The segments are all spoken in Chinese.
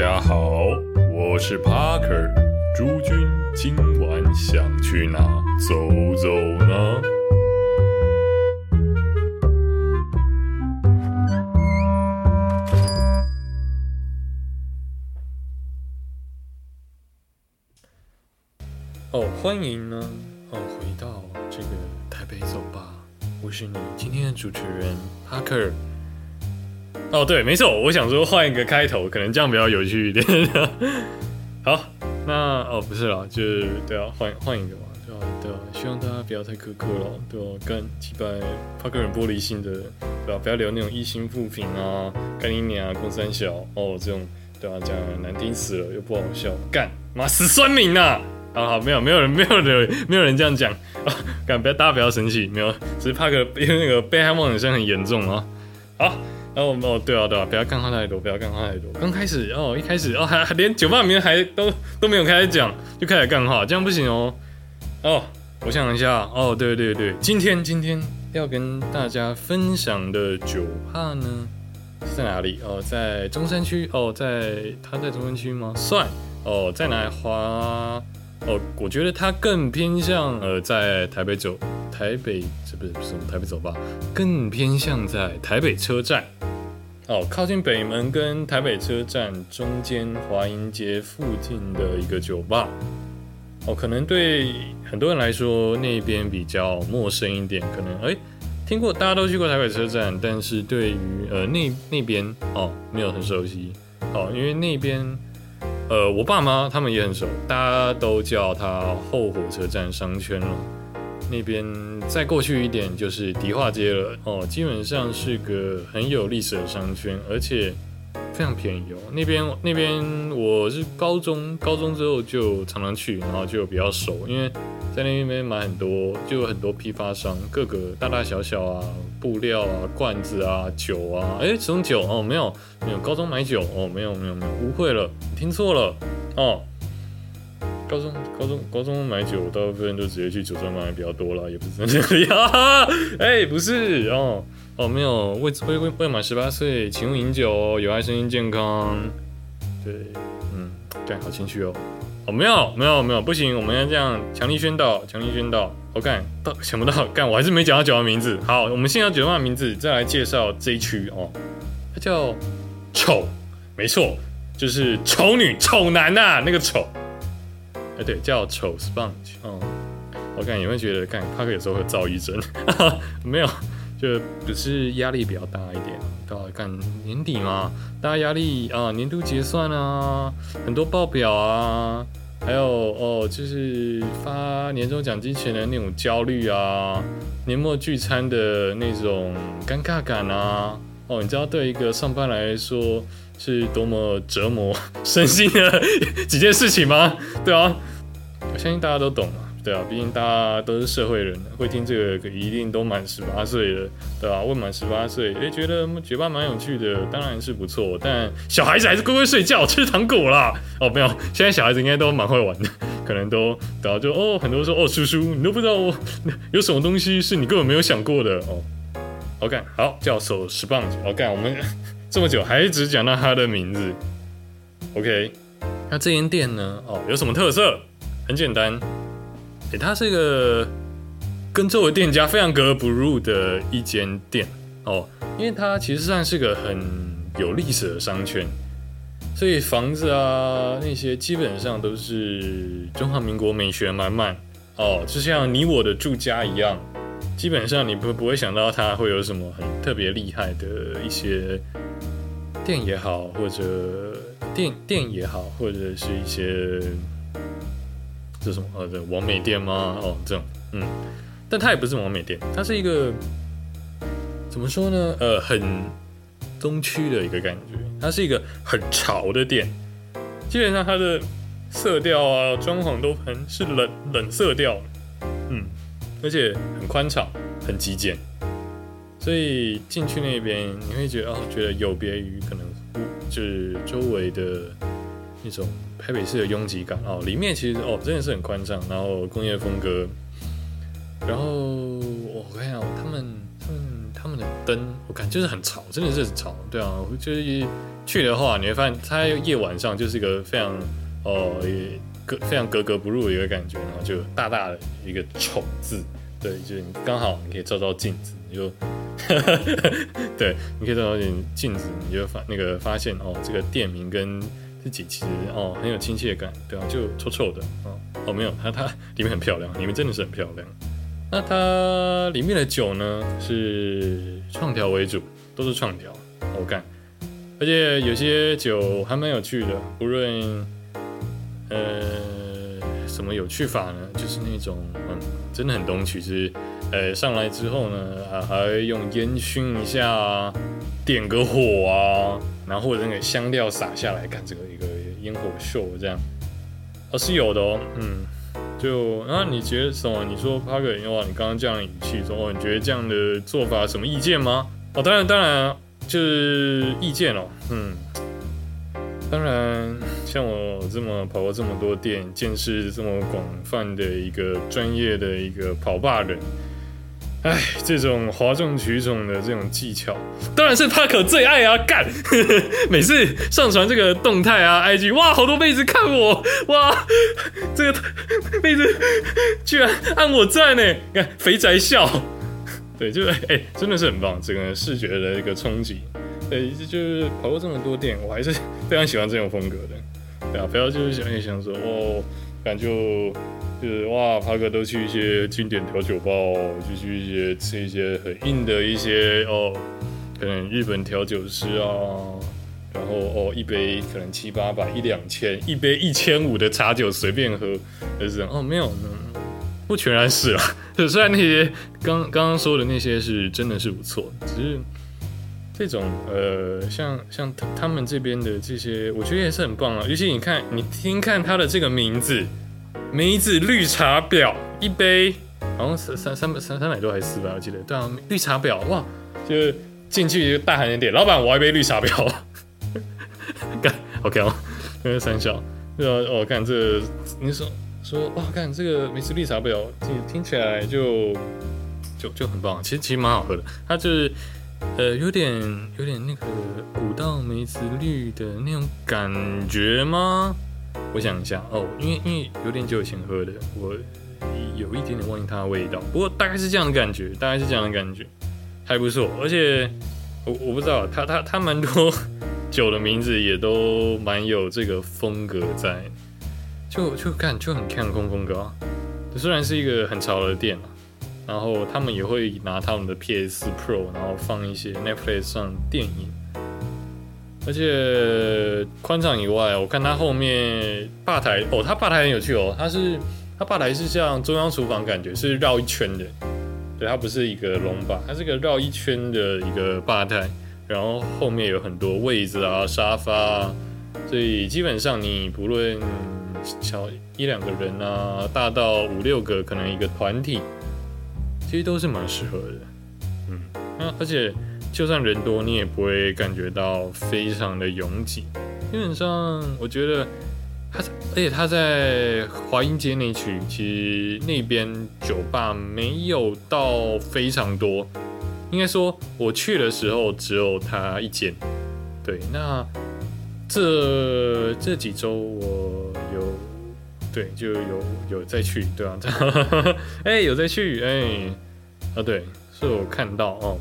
家好，我是 Parker。诸君今晚想去哪走走呢？哦，欢迎呢，哦，回到这个台北走吧，我是你今天的主持人 Parker。哦，对，没错，我想说换一个开头，可能这样比较有趣一点。好，那哦不是啦，就是对啊，换换一个嘛，对啊，对啊，希望大家不要太苛刻了，对啊，干几百怕个人玻璃心的，对吧？不要留那种一心复评啊，干你娘啊，公三小哦，这种对啊，讲难听死了，又不好笑，干妈死酸民呐！好好，没有没有人没有人没有人这样讲啊，干不要大家不要生气，没有，只是怕个因为那个被害妄想症很严重啊，好。哦哦，对啊，对啊，不要干话太多，不要干话太多。刚开始哦，一开始哦，还连酒吧名还都都没有开始讲，就开始干话，这样不行哦。哦，我想一下，哦，对对对，今天今天要跟大家分享的酒吧呢是在哪里？哦，在中山区。哦，在他在中山区吗？算。哦，在哪里华？哦，我觉得它更偏向呃，在台北走台北，这不是什么台北走吧？更偏向在台北车站。哦，靠近北门跟台北车站中间华阴街附近的一个酒吧。哦，可能对很多人来说那边比较陌生一点，可能哎听过，大家都去过台北车站，但是对于呃那那边哦没有很熟悉。哦，因为那边。呃，我爸妈他们也很熟，大家都叫它后火车站商圈了。那边再过去一点就是迪化街了哦，基本上是个很有历史的商圈，而且非常便宜哦。那边那边我是高中高中之后就常常去，然后就比较熟，因为。在那边买很多，就有很多批发商，各个大大小小啊，布料啊，罐子啊，酒啊，哎，这种酒哦，没有，没有，高中买酒哦，没有，没有，没有，误会了，听错了哦。高中，高中，高中买酒，大部分都直接去酒庄买比较多了，也不是这样。哎，不是哦，哦，没有，未未未未满十八岁，请勿饮酒，有害身心健康。对，嗯，对，好情绪哦。哦，没有，没有，没有，不行，我们要这样强力宣导，强力宣导。我干到想不到，干我还是没讲到酒吧名字。好，我们先要酒吧名字，再来介绍这一区哦。它叫丑，没错，就是丑女、丑男呐，那个丑。哎，对，叫丑 sponge。哦，我干也会觉得，干帕克有时候会躁郁症。没有，就只是压力比较大一点。到干年底嘛，大家压力啊，年度结算啊，很多报表啊，还有哦，就是发年终奖金前的那种焦虑啊，年末聚餐的那种尴尬感啊，哦，你知道对一个上班来说是多么折磨 身心的 几件事情吗？对啊，我相信大家都懂嘛。对啊，毕竟大家都是社会人，会听这个一定都满十八岁了，对吧？未满十八岁，哎，觉得酒吧蛮有趣的，当然是不错。但小孩子还是乖乖睡觉、吃糖果啦。哦，没有，现在小孩子应该都蛮会玩的，可能都，然后就哦，很多说哦，叔叔，你都不知道 有什么东西是你根本没有想过的哦。OK，好，叫手十棒子。OK，我们 这么久还只讲到他的名字。OK，那这间店呢？哦，有什么特色？很简单。哎，它是一个跟周围店家非常格格不入的一间店哦，因为它其实算是个很有历史的商圈，所以房子啊那些基本上都是中华民国美学满满哦，就像你我的住家一样，基本上你不不会想到它会有什么很特别厉害的一些店也好，或者店店也好，或者是一些。这什么？呃，这王美店吗？哦，这种，嗯，但它也不是王美店，它是一个怎么说呢？呃，很东区的一个感觉，它是一个很潮的店，基本上它的色调啊、装潢都很是冷冷色调，嗯，而且很宽敞、很极简，所以进去那边你会觉得哦，觉得有别于可能就是周围的那种。台北市的拥挤感哦，里面其实哦真的是很宽敞，然后工业风格，然后我看一下他们他们他们的灯，我感觉就是很吵，真的是很潮。对啊，就是去的话，你会发现它夜晚上就是一个非常哦，也格非常格格不入的一个感觉，然后就大大的一个丑字，对，就是刚好你可以照照镜子，你就，对，你可以照照镜镜子，你就发那个发现哦，这个店名跟自己其实哦很有亲切感，对啊，就臭臭的哦哦没有，它它里面很漂亮，里面真的是很漂亮。那它里面的酒呢是创调为主，都是创调，我干，而且有些酒还蛮有趣的，不论呃什么有趣法呢，就是那种嗯真的很懂曲，子呃上来之后呢啊还用烟熏一下，点个火啊，然后或者那个香料撒下来，看这个一个烟火秀这样，哦是有的哦，嗯。就啊，你觉得什么？你说 Parker 的话，你刚刚这样的语气说，哦，你觉得这样的做法什么意见吗？哦，当然，当然，就是意见哦。嗯，当然，像我这么跑过这么多店，见识这么广泛的一个专业的一个跑霸人。哎，这种哗众取宠的这种技巧，当然是帕克最爱啊！干，每次上传这个动态啊，IG，哇，好多妹子看我，哇，这个妹子居然按我赞呢！看肥宅笑，对，就是哎，真的是很棒，这个视觉的一个冲击。对，就是跑过这么多店，我还是非常喜欢这种风格的。对啊，不要就是想一想说，哦，感觉。就是哇，帕哥都去一些经典调酒吧，哦就去一些吃一些很硬的一些哦，可能日本调酒师啊，然后哦一杯可能七八百一两千，一杯一千五的茶酒随便喝，就是哦没有呢，不全然是啊，就 虽然那些刚刚刚说的那些是真的是不错，只是这种呃像像他他们这边的这些，我觉得也是很棒啊，尤其你看你听看他的这个名字。梅子绿茶婊一杯，好像三三三百三三百多还是四百，我记得。对啊，绿茶婊哇，就是进去就大喊一点，老板我要一杯绿茶婊。干，OK 哦，那个三小，呃，我看这，你说说哇，看这个梅子绿茶婊，听听起来就就就很棒，其实其实蛮好喝的，它就是呃有点有点那个古道梅子绿的那种感觉吗？我想一下哦，因为因为有点久以前喝的，我有一点点忘记它的味道。不过大概是这样的感觉，大概是这样的感觉，还不错。而且我我不知道，它它它蛮多酒的名字也都蛮有这个风格在，就就看就很看空风格。啊虽然是一个很潮的店然后他们也会拿他们的 PS Pro，然后放一些 Netflix 上电影。而且宽敞以外，我看它后面吧台哦，它吧台很有趣哦，它是它吧台是像中央厨房感觉，是绕一圈的，对，它不是一个龙吧，它是个绕一圈的一个吧台，然后后面有很多位子啊、沙发啊，所以基本上你不论小一两个人啊，大到五六个，可能一个团体，其实都是蛮适合的，嗯，那而且。就算人多，你也不会感觉到非常的拥挤。基本上，我觉得它，而且它在华阴街那区，其实那边酒吧没有到非常多。应该说，我去的时候只有它一间。对，那这这几周我有，对，就有有再去，对啊，哎，有再去，哎，啊，对，是我看到哦。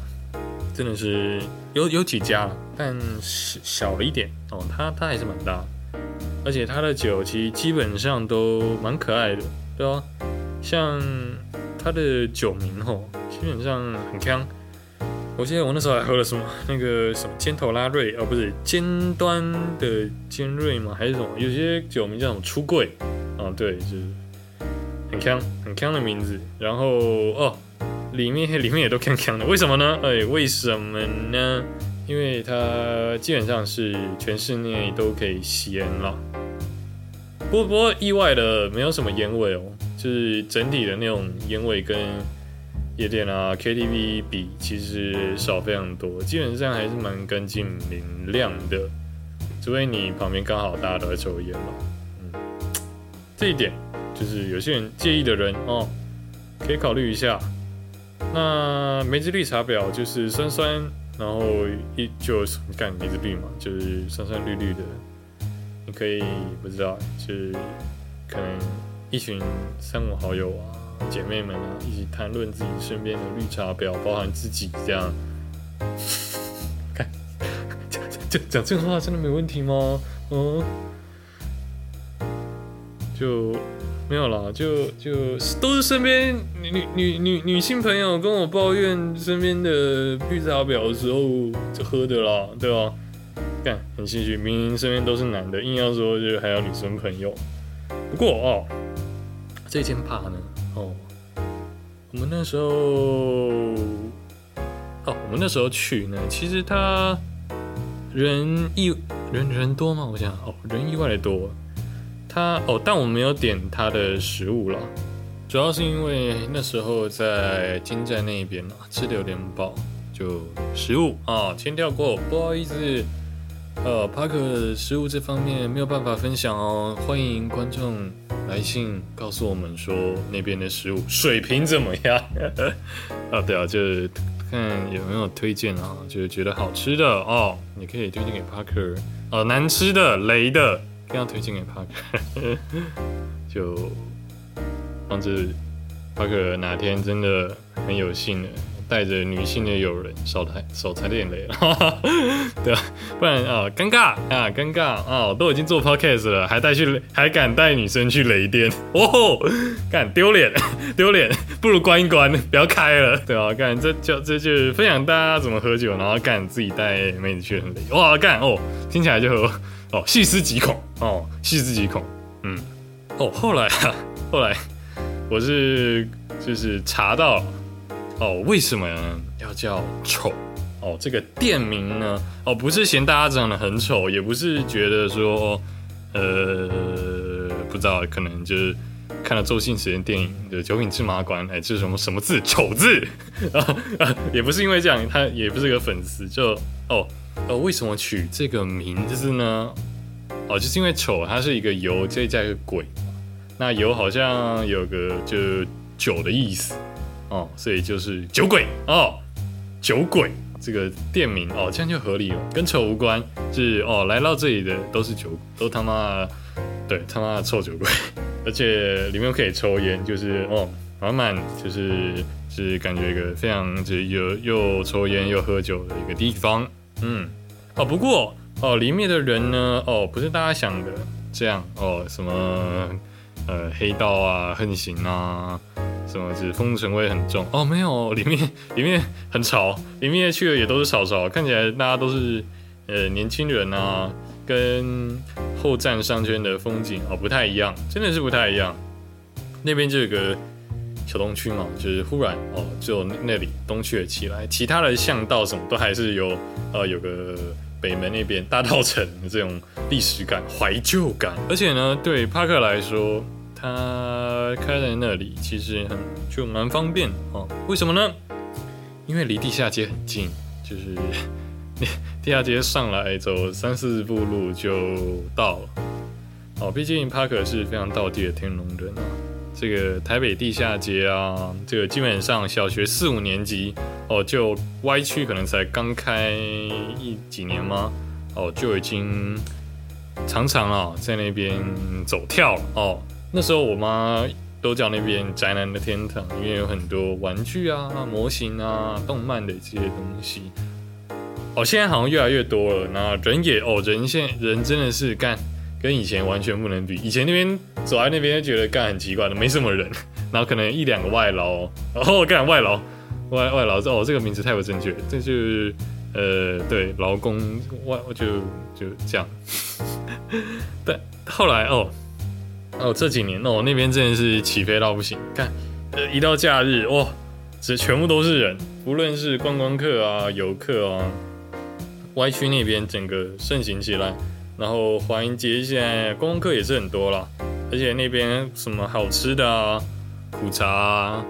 真的是有有几家，但小小了一点哦。它它还是蛮大，而且它的酒其实基本上都蛮可爱的，对啊。像它的酒名吼，基本上很香。我记得我那时候还喝了什么那个什么尖头拉瑞哦，不是尖端的尖锐吗？还是什么？有些酒名叫什么出柜啊？对，就是很香很香的名字。然后哦。里面里面也都锵锵的，为什么呢？哎，为什么呢？因为它基本上是全室内都可以吸烟了。不不过意外的没有什么烟味哦，就是整体的那种烟味跟夜店啊 KTV 比其实少非常多，基本上还是蛮干净明亮的。除非你旁边刚好大家都在抽烟嘛，嗯，这一点就是有些人介意的人哦，可以考虑一下。那梅子绿茶婊就是酸酸，然后一就是干梅子绿嘛，就是酸酸绿绿的。你可以不知道，就是可能一群三五好友啊、姐妹们啊，一起谈论自己身边的绿茶婊，包含自己这样。看，讲讲讲这个话真的没问题吗？嗯，就。没有啦，就就都是身边女女女女女性朋友跟我抱怨身边的绿茶婊的时候就喝的啦，对吧？干很唏嘘，明明身边都是男的，硬要说就还有女生朋友。不过哦，这件怕呢哦，我们那时候哦，我们那时候去呢，其实他人意人人多吗？我想哦，人意外的多。他哦，但我没有点他的食物了，主要是因为那时候在金寨那边嘛，吃的有点饱，就食物啊，先跳过，不好意思，呃，帕克食物这方面没有办法分享哦，欢迎观众来信告诉我们说那边的食物水平怎么样啊？对啊，就是看有没有推荐啊，就是觉得好吃的哦，你可以推荐给帕克，哦，难吃的雷的。更要推荐给 Parker，就，防止 Parker 哪天真的很有幸的。带着女性的友人少踩少踩点雷了，对吧？不然啊，尴尬啊，尴尬啊！都已经做 podcast 了，还带去还敢带女生去雷店，哦，干丢脸 丢脸，不如关一关，不要开了，对吧？干这就这就是分享大家怎么喝酒，然后干自己带妹子去很雷，哇，干哦，听起来就。哦，细思极恐哦，细思极恐，嗯，哦，后来啊，后来我是就是查到哦，为什么要叫丑哦？这个店名呢，哦，不是嫌大家长得很丑，也不是觉得说呃，不知道，可能就是看了周星驰的电影的《九品芝麻官》，哎，这是什么什么字？丑字 啊？也不是因为这样，他也不是个粉丝，就哦。呃，为什么取这个名字呢？哦，就是因为丑，它是一个油，再加一个鬼那油好像有个就酒的意思哦，所以就是酒鬼哦，酒鬼这个店名哦，这样就合理了，跟丑无关。是哦，来到这里的都是酒，都他妈对他妈的臭酒鬼，而且里面可以抽烟，就是哦，满满就是是感觉一个非常就是又又抽烟又喝酒的一个地方。嗯，哦，不过哦，里面的人呢，哦，不是大家想的这样哦，什么呃黑道啊、横行啊，什么是风尘味很重哦，没有，里面 里面很潮，里面去的也都是潮潮，看起来大家都是呃年轻人啊，跟后站商圈的风景哦不太一样，真的是不太一样，那边就有个。小东区嘛，就是忽然哦，就那里东区了起来，其他的巷道什么都还是有，呃，有个北门那边大道城的这种历史感、怀旧感。而且呢，对帕克来说，他开在那里其实很就蛮方便哦。为什么呢？因为离地下街很近，就是 地下街上来走三四步路就到了。哦，毕竟帕克是非常道地的天龙人啊。这个台北地下街啊，这个基本上小学四五年级哦，就歪区可能才刚开一几年吗？哦，就已经常常啊在那边走跳了哦。那时候我妈都叫那边宅男的天堂，因为有很多玩具啊、模型啊、动漫的这些东西。哦，现在好像越来越多了，那人也哦，人现人真的是干。跟以前完全不能比，以前那边走在那边觉得干很奇怪的，没什么人，然后可能一两个外劳，然后干外劳，外外劳哦，这个名字太不正确，这就是呃对劳工外就就这样，但后来哦哦这几年哦那边真的是起飞到不行，看呃一到假日哇，这全部都是人，无论是观光客啊游客啊，Y 区那边整个盛行起来。然后华阴街现在观光客也是很多啦，而且那边什么好吃的啊，苦茶啊，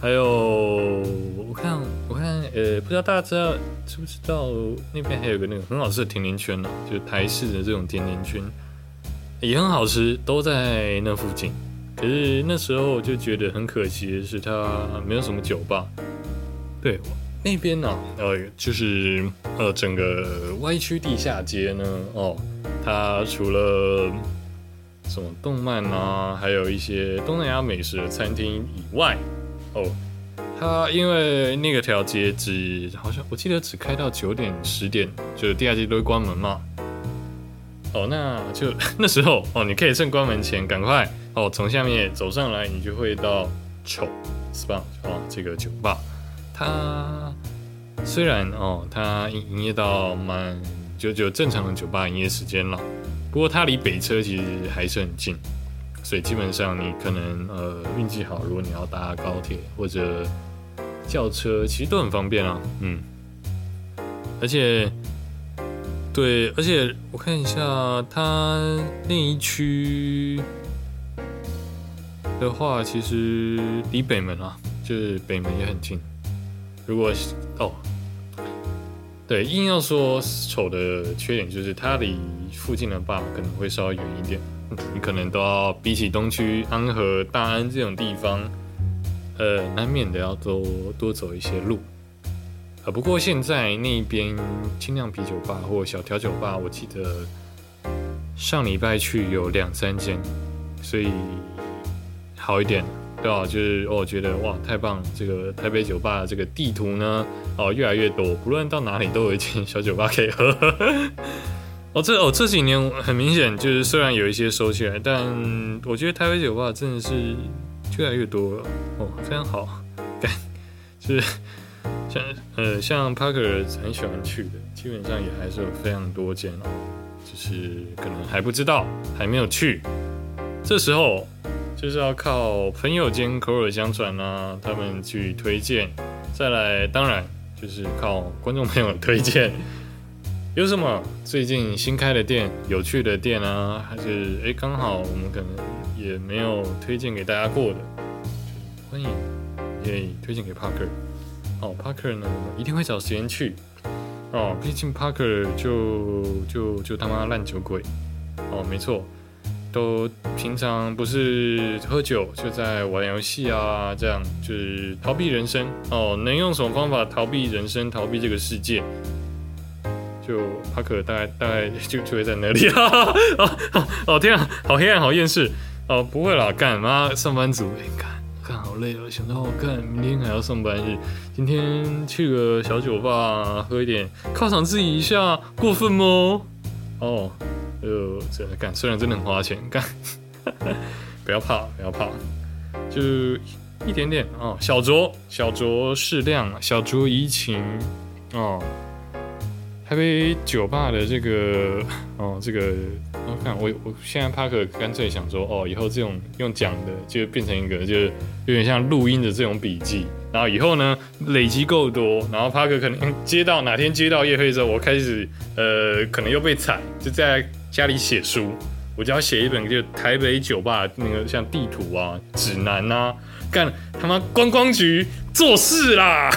还有我看我看呃，不知道大家知道知不知道那边还有个那个很好吃的甜甜圈呢，就台式的这种甜甜圈，也很好吃，都在那附近。可是那时候我就觉得很可惜的是，它没有什么酒吧，对，那边呢，呃，就是呃，整个歪曲地下街呢，哦，它除了什么动漫啊，还有一些东南亚美食的餐厅以外，哦，它因为那个条街只好像我记得只开到九点十点，就是地下街都会关门嘛。哦，那就 那时候哦，你可以趁关门前赶快哦，从下面走上来，你就会到丑 SPA 哦这个酒吧。它虽然哦，它营营业到蛮就就正常的酒吧营业时间了，不过它离北车其实还是很近，所以基本上你可能呃运气好，如果你要搭高铁或者轿车，其实都很方便啊。嗯，而且。对，而且我看一下，它那一区的话，其实离北门啊，就是北门也很近。如果哦，对，硬要说丑的缺点，就是它离附近的坝可能会稍微远一点，你可能都要比起东区安和、大安这种地方，呃，难免的要多多走一些路。啊，不过现在那边精酿啤酒吧或小调酒吧，我记得上礼拜去有两三间，所以好一点，对吧？就是我觉得哇，太棒！这个台北酒吧这个地图呢，哦，越来越多，不论到哪里都有一间小酒吧可以喝。哦，这哦这几年很明显就是虽然有一些收起来，但我觉得台北酒吧真的是越来越多了，哦，非常好，干，就是。像呃像 Parker 很喜欢去的，基本上也还是有非常多间哦，就是可能还不知道，还没有去。这时候就是要靠朋友间口耳相传啊，他们去推荐，再来当然就是靠观众朋友推荐。有什么最近新开的店、有趣的店啊，还是哎刚好我们可能也没有推荐给大家过的，欢迎可以推荐给 Parker。哦，Parker 呢一定会找时间去哦，毕竟 Parker 就就就他妈烂酒鬼哦，没错，都平常不是喝酒就在玩游戏啊，这样就是逃避人生哦，能用什么方法逃避人生，逃避这个世界？就 Parker 大概大概就就会在那里啊！哦哦天啊，好黑暗，好厌世哦，不会啦，干嘛上班族？干。好累哦，想到我看明天还要上班日，今天去个小酒吧喝一点，犒赏自己一下，过分吗？哦，呃，这干虽然真的很花钱，干，不要怕，不要怕，就一点点哦，小酌小酌适量，小酌怡情哦。台北酒吧的这个 哦，这个我看我我现在帕克干脆想说哦，以后这种用讲的就变成一个就是有点像录音的这种笔记，然后以后呢累积够多，然后帕克可能接到哪天接到叶飞之后，我开始呃可能又被踩，就在家里写书，我就要写一本就台北酒吧那个像地图啊指南啊，干他妈观光局做事啦！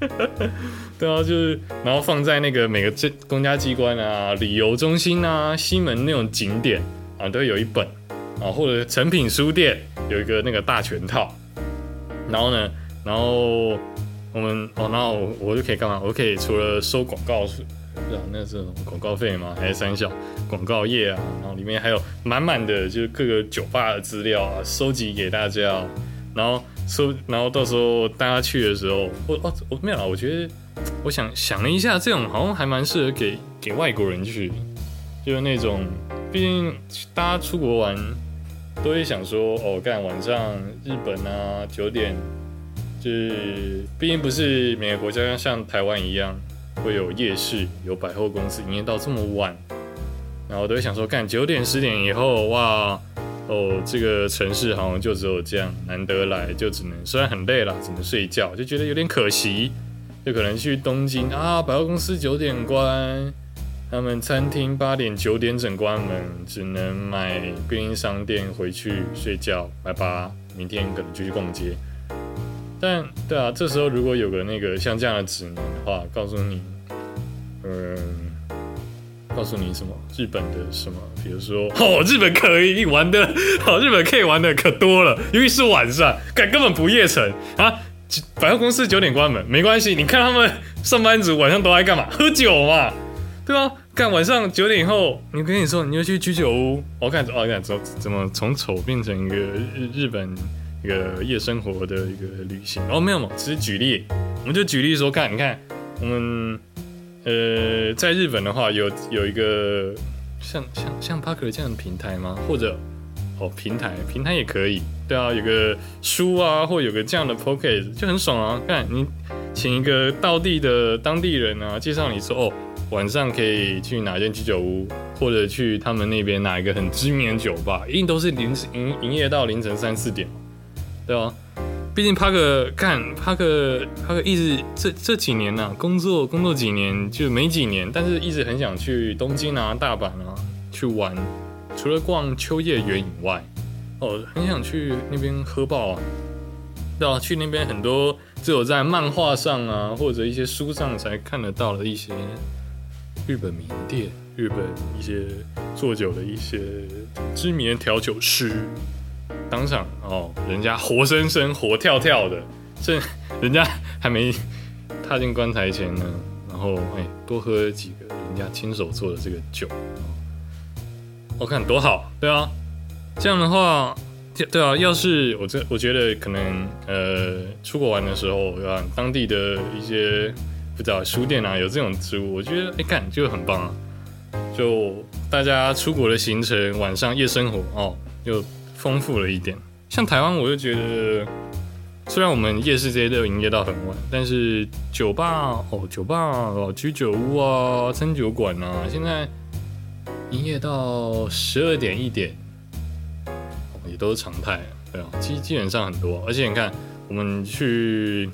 对啊，就是，然后放在那个每个这公家机关啊、旅游中心啊、西门那种景点啊，都会有一本啊，或者成品书店有一个那个大全套。然后呢，然后我们哦，然后我我就可以干嘛？我可以除了收广告，不知道那是广告费吗？还是三小广告页啊？然后里面还有满满的就是各个酒吧的资料啊，收集给大家。然后收，然后到时候大家去的时候，我哦我没有啊，我觉得。我想想了一下，这种好像还蛮适合给给外国人去，就是那种，毕竟大家出国玩都会想说，哦，干晚上日本啊九点，就是毕竟不是每个国家像台湾一样会有夜市、有百货公司营业到这么晚，然后都会想说，干九点十点以后，哇，哦，这个城市好像就只有这样，难得来就只能虽然很累了，只能睡觉，就觉得有点可惜。就可能去东京啊，百货公司九点关，他们餐厅八点九点整关门，只能买便利商店回去睡觉，拜拜。明天可能就去逛街。但对啊，这时候如果有个那个像这样的指南的话，告诉你，嗯，告诉你什么日本的什么，比如说哦，日本可以玩的，好，日本可以玩的可多了，尤其是晚上，根根本不夜城啊。百货公司九点关门，没关系。你看他们上班族晚上都爱干嘛？喝酒嘛，对吧？干晚上九点以后，你跟你说你就去居酒屋，我看哦，看怎怎么从丑变成一个日日本一个夜生活的一个旅行。哦，没有嘛，只是举例，我们就举例说，看，你看我们呃在日本的话，有有一个像像像 Parker 这样的平台吗？或者哦平台平台也可以。对啊，有个书啊，或有个这样的 pocket 就很爽啊！看你请一个当地的当地人啊，介绍你说哦，晚上可以去哪间居酒屋，或者去他们那边哪一个很知名的酒吧，一定都是凌晨营营业到凌晨三四点，对啊，毕竟帕克看帕克帕克一直这这几年呢，工作工作几年就没几年，但是一直很想去东京啊、大阪啊去玩，除了逛秋叶原以外。哦，很想去那边喝爆啊！对啊，去那边很多只有在漫画上啊，或者一些书上才看得到的一些日本名店，日本一些做酒的一些知名调酒师，当场哦，人家活生生、活跳跳的，这 人家还没踏进棺材前呢，然后哎，多喝几个人家亲手做的这个酒，我看多好，对啊。这样的话，对啊，要是我这我觉得可能呃出国玩的时候，对吧？当地的一些不知道书店啊，有这种植物，我觉得哎看就很棒啊。就大家出国的行程，晚上夜生活哦，又丰富了一点。像台湾，我就觉得虽然我们夜市这些都营业到很晚，但是酒吧哦，酒吧哦，居酒屋啊，餐酒馆啊，现在营业到十二点一点。也都是常态，对啊，基基本上很多，而且你看，我们去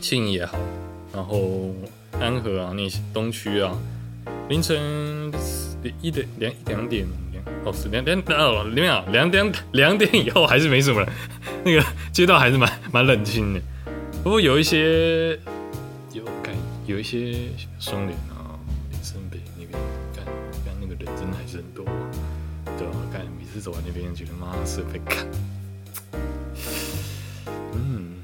庆也好，然后安和啊那些东区啊，凌晨一点两两点两哦是两点哦两秒两点两点以后还是没什么人，那个街道还是蛮蛮冷清的，不过有一些有感有一些双联人真的还是很多。是走在那边，觉得妈是被看。嗯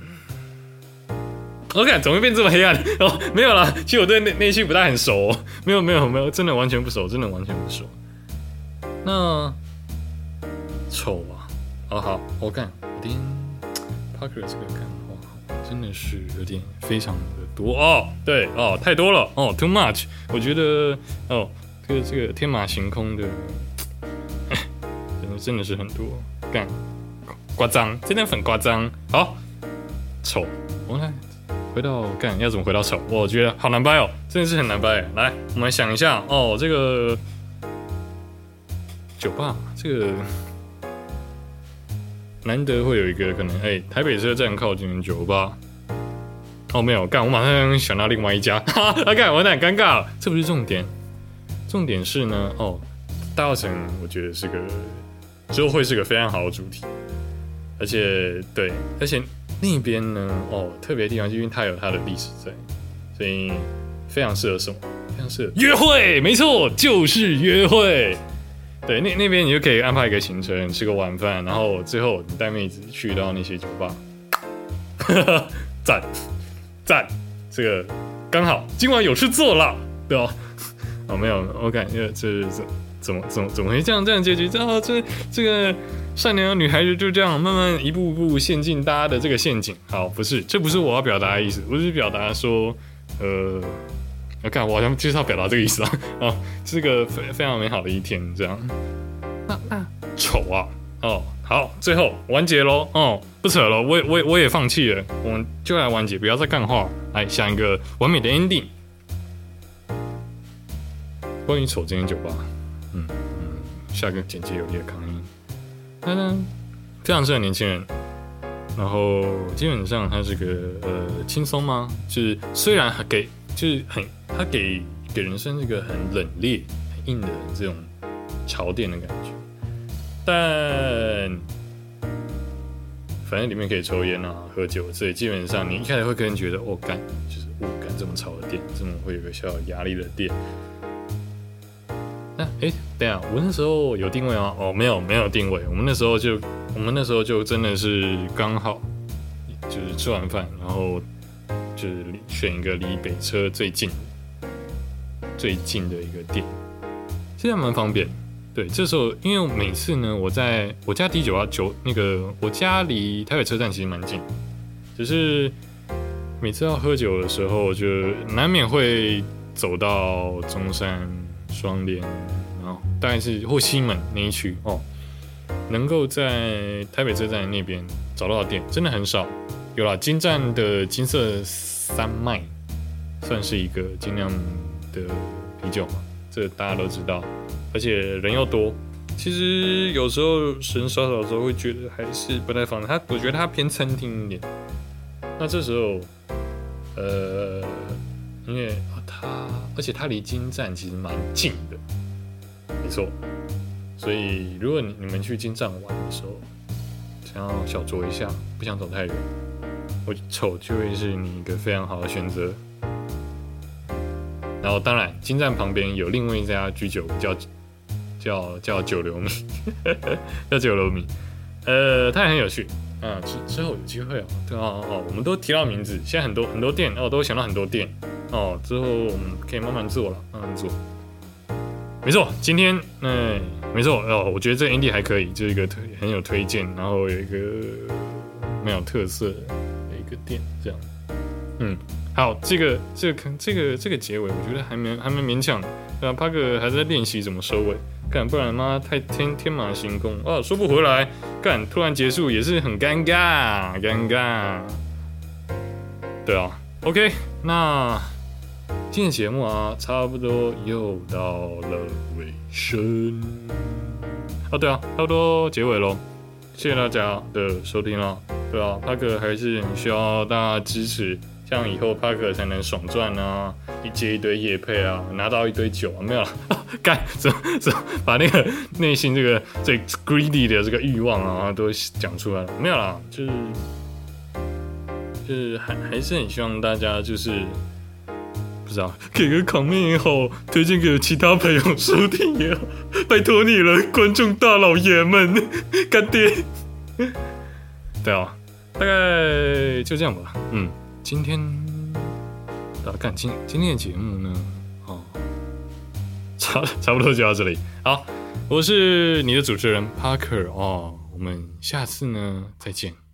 ，OK，怎么会变这么黑暗？哦，没有啦，其实我对那那区不太很熟，没有没有没有，真的完全不熟，真的完全不熟。那丑啊！哦好，我看我听 Parker 这个看哇，真的是有点非常的多哦，对哦，太多了哦，too much。我觉得哦，这个这个天马行空的。真的真的是很多，干，夸张，真的很夸张。好，丑，我们来回到干，要怎么回到丑？我觉得好难掰哦，真的是很难掰。来，我们想一下哦，这个酒吧，这个难得会有一个可能，哎，台北车站靠近酒吧。哦，没有干，我马上想到另外一家，哈，干，我有点尴尬了。这不是重点，重点是呢，哦，大澳城，我觉得是个。之后会是个非常好的主题，而且对，而且那边呢，哦，特别地方就，因为它有它的历史在，所以非常适合什么？非常适合约会，没错，就是约会。对，那那边你就可以安排一个行程，吃个晚饭，然后最后你带妹子去到那些酒吧，赞赞，这个刚好今晚有事做了，对吧？哦，没有，我感觉这这。怎么怎么怎么会这样这样结局？这这这个善良的女孩子就这样慢慢一步步陷进大家的这个陷阱。好，不是，这不是我要表达的意思，我是表达说，呃，我看我好像就是要表达这个意思啊。啊，是个非非常美好的一天，这样。那那丑啊！哦，好，最后完结喽。哦，不扯了，我我我也放弃了，我们就来完结，不要再干话，来想一个完美的 ending。关于丑这间酒吧。嗯嗯，下个简洁有力的抗议。他呢，非常适合年轻人。然后基本上他是个呃轻松吗？就是虽然给就是很他给给人生一个很冷冽、很硬的这种潮店的感觉，但反正里面可以抽烟啊、喝酒，所以基本上你一开始会个人觉得哦干，就是哦干这么潮的店，这么会有个小压力的店。那哎，对啊，我那时候有定位吗？哦，没有，没有定位。我们那时候就，我们那时候就真的是刚好，就是吃完饭，然后就是选一个离北车最近、最近的一个店，现在蛮方便。对，这时候因为每次呢，我在我家第九啊九那个，我家离台北车站其实蛮近，只是每次要喝酒的时候，就难免会走到中山、双连，然后大概是或西门那一区哦，能够在台北车站那边找到的店真的很少。有了金站的金色三麦，算是一个精酿的啤酒嘛，这大家都知道。而且人又多，其实有时候人少少的时候会觉得还是不太方便。它我觉得它偏餐厅一点。那这时候，呃，因为它而且它离金站其实蛮近的，没错。所以如果你你们去金站玩的时候，想要小酌一下，不想走太远，我瞅就会是你一个非常好的选择。然后当然，金站旁边有另外一家居酒叫。叫叫九流米，叫九流米，呃，它也很有趣啊。之之后有机会哦，对啊哦，我们都提到名字，现在很多很多店哦，都想到很多店哦。之后我们可以慢慢做了，慢慢做。没错，今天嗯，没错哦，我觉得这 Andy 还可以，就是一个推很有推荐，然后有一个蛮有特色的一个店，这样。嗯，好，这个这个这个这个结尾，我觉得还蛮还蛮勉强。对啊，帕克还在练习怎么收尾。干，不然妈太天天马行空哦，说不回来。干，突然结束也是很尴尬，尴尬。对啊，OK，那今天节目啊，差不多又到了尾声。哦，对啊，差不多结尾喽。谢谢大家的收听了。对啊，帕克还是很需要大家支持。这样以后帕克才能爽赚啊！一接一堆夜配啊，拿到一堆酒啊，没有了，干怎么怎把那个内心这个最 greedy 的这个欲望啊都讲出来了，没有啦，就是就是还还是很希望大家就是不知道给个卡面也好，推荐给其他朋友收听也好，拜托你了，观众大老爷们，干爹，对啊，大概就这样吧，嗯。今天大家看今今天的节目呢，哦，差差不多就到这里。好，我是你的主持人 Parker 哦，我们下次呢再见。